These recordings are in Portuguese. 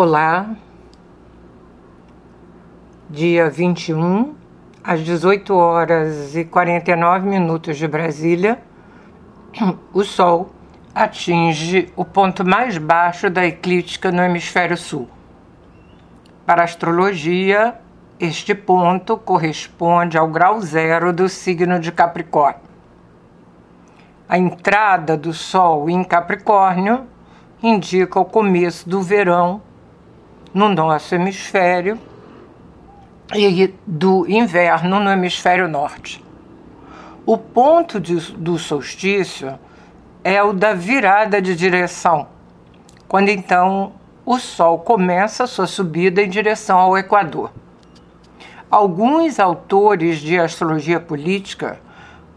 Olá, dia 21, às 18 horas e 49 minutos de Brasília, o Sol atinge o ponto mais baixo da eclíptica no hemisfério sul. Para a astrologia, este ponto corresponde ao grau zero do signo de Capricórnio. A entrada do Sol em Capricórnio indica o começo do verão no nosso hemisfério e do inverno no hemisfério norte. O ponto de, do solstício é o da virada de direção, quando então o Sol começa sua subida em direção ao Equador. Alguns autores de astrologia política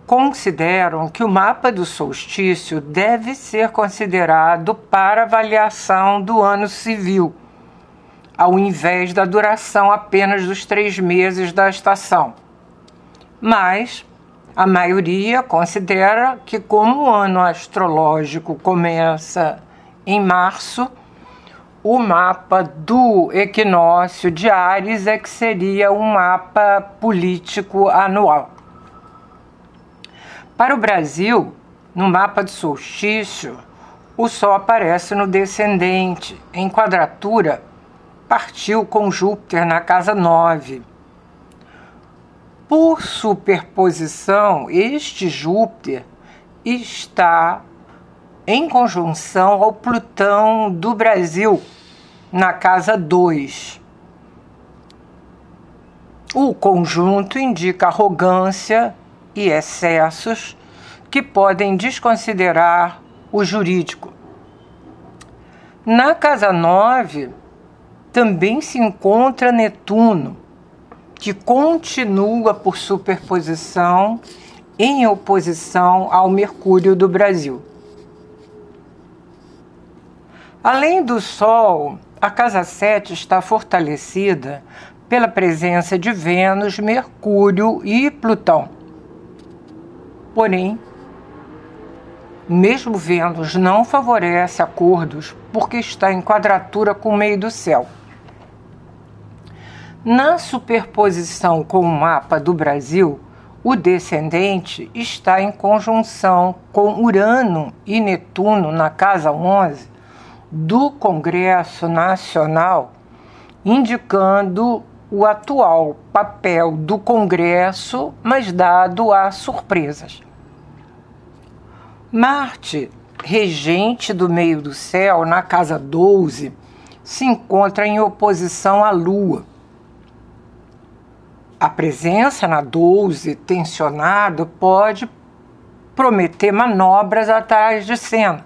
consideram que o mapa do solstício deve ser considerado para avaliação do ano civil ao invés da duração apenas dos três meses da estação. Mas a maioria considera que, como o ano astrológico começa em março, o mapa do equinócio de Ares é que seria um mapa político anual. Para o Brasil, no mapa do solstício, o Sol aparece no descendente, em quadratura partiu com Júpiter na casa 9. Por superposição, este Júpiter está em conjunção ao Plutão do Brasil na casa 2. O conjunto indica arrogância e excessos que podem desconsiderar o jurídico. Na casa 9, também se encontra Netuno, que continua por superposição em oposição ao Mercúrio do Brasil. Além do Sol, a casa 7 está fortalecida pela presença de Vênus, Mercúrio e Plutão. Porém, mesmo Vênus não favorece acordos porque está em quadratura com o meio do céu. Na superposição com o mapa do Brasil, o descendente está em conjunção com Urano e Netuno na casa 11 do Congresso Nacional, indicando o atual papel do Congresso, mas dado a surpresas. Marte, regente do meio do céu, na casa 12, se encontra em oposição à Lua a presença na 12 tensionado pode prometer manobras atrás de cena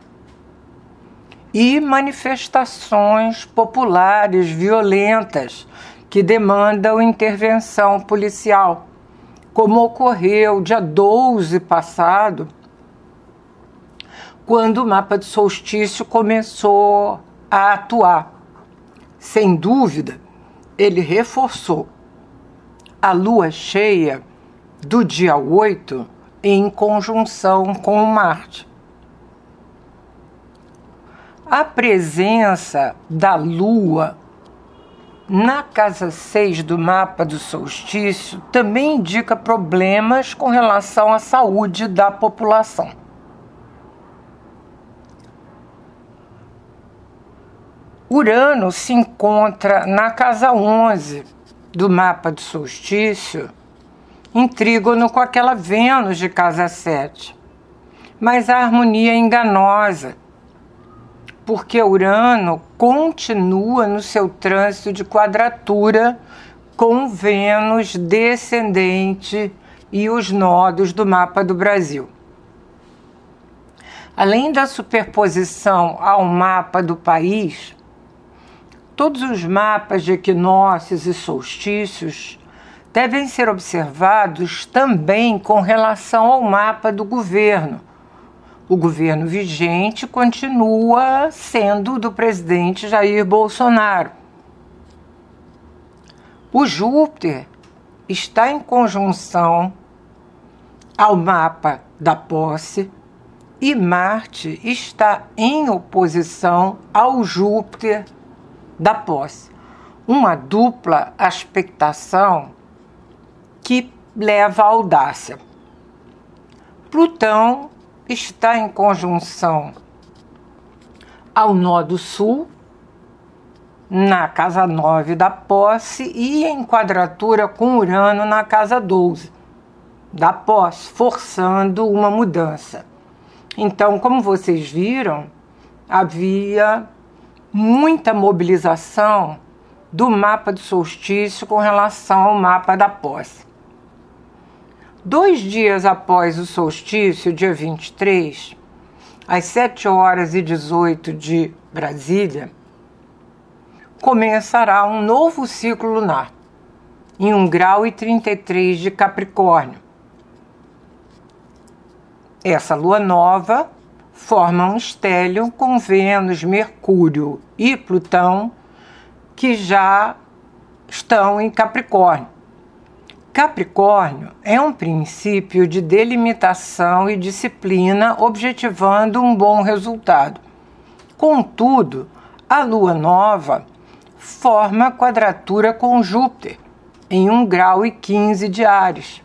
e manifestações populares violentas que demandam intervenção policial, como ocorreu dia 12 passado, quando o mapa de solstício começou a atuar. Sem dúvida, ele reforçou a lua cheia do dia 8 em conjunção com Marte. A presença da lua na casa 6 do mapa do solstício também indica problemas com relação à saúde da população. Urano se encontra na casa 11 do mapa do solstício em trígono com aquela Vênus de casa 7. Mas a harmonia é enganosa, porque Urano continua no seu trânsito de quadratura com Vênus descendente e os nodos do mapa do Brasil. Além da superposição ao mapa do país, Todos os mapas de equinócios e solstícios devem ser observados também com relação ao mapa do governo. O governo vigente continua sendo do presidente Jair Bolsonaro. O Júpiter está em conjunção ao mapa da posse e Marte está em oposição ao Júpiter da posse. Uma dupla aspectação que leva à audácia. Plutão está em conjunção ao nó do sul, na casa 9 da posse, e em quadratura com Urano na casa 12 da posse, forçando uma mudança. Então, como vocês viram, havia muita mobilização do mapa do solstício com relação ao mapa da posse. Dois dias após o solstício, dia 23, às 7 horas e 18 de Brasília, começará um novo ciclo lunar, em 1 grau e 33 de Capricórnio. Essa lua nova forma um estélio com Vênus, Mercúrio e Plutão, que já estão em Capricórnio. Capricórnio é um princípio de delimitação e disciplina, objetivando um bom resultado. Contudo, a lua nova forma quadratura com Júpiter, em 1 grau e 15 de Ares,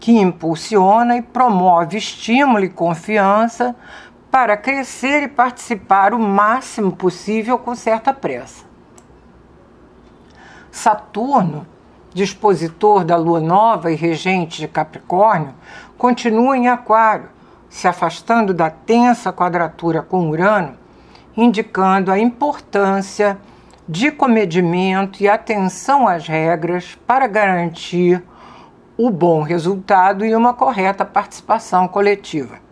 que impulsiona e promove estímulo e confiança para crescer e participar o máximo possível com certa pressa. Saturno dispositor da lua nova e regente de Capricórnio, continua em Aquário, se afastando da tensa quadratura com Urano, indicando a importância de comedimento e atenção às regras para garantir o bom resultado e uma correta participação coletiva.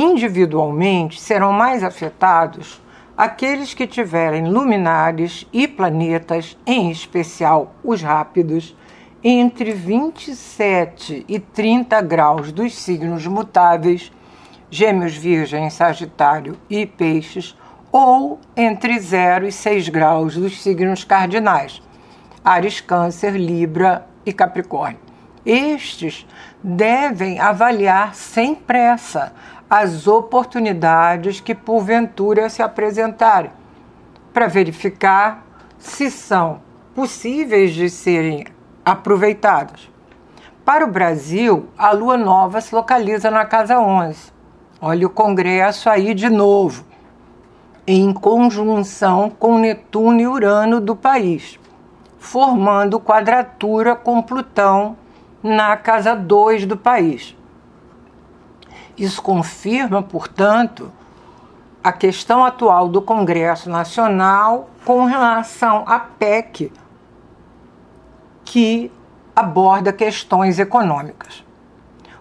Individualmente, serão mais afetados aqueles que tiverem luminares e planetas, em especial os rápidos, entre 27 e 30 graus dos signos mutáveis, Gêmeos, Virgem, Sagitário e Peixes, ou entre 0 e 6 graus dos signos cardinais, Ares, Câncer, Libra e Capricórnio. Estes devem avaliar sem pressa as oportunidades que porventura se apresentarem, para verificar se são possíveis de serem aproveitadas. Para o Brasil, a lua nova se localiza na casa 11. Olha o Congresso aí de novo, em conjunção com Netuno e Urano do país, formando quadratura com Plutão na casa 2 do país. Isso confirma, portanto, a questão atual do Congresso Nacional com relação à PEC, que aborda questões econômicas.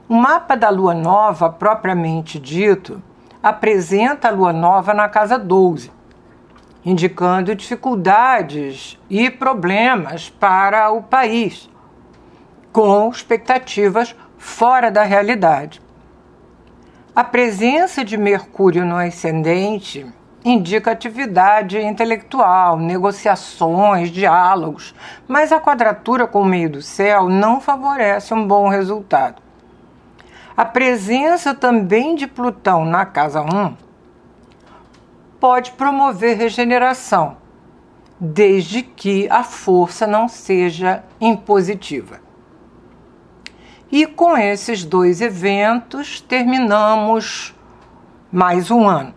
O mapa da lua nova, propriamente dito, apresenta a lua nova na casa 12, indicando dificuldades e problemas para o país, com expectativas fora da realidade. A presença de Mercúrio no ascendente indica atividade intelectual, negociações, diálogos, mas a quadratura com o meio do céu não favorece um bom resultado. A presença também de Plutão na casa 1 pode promover regeneração, desde que a força não seja impositiva. E com esses dois eventos terminamos mais um ano.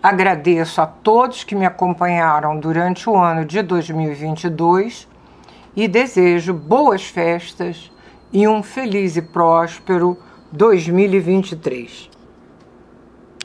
Agradeço a todos que me acompanharam durante o ano de 2022 e desejo boas festas e um feliz e próspero 2023.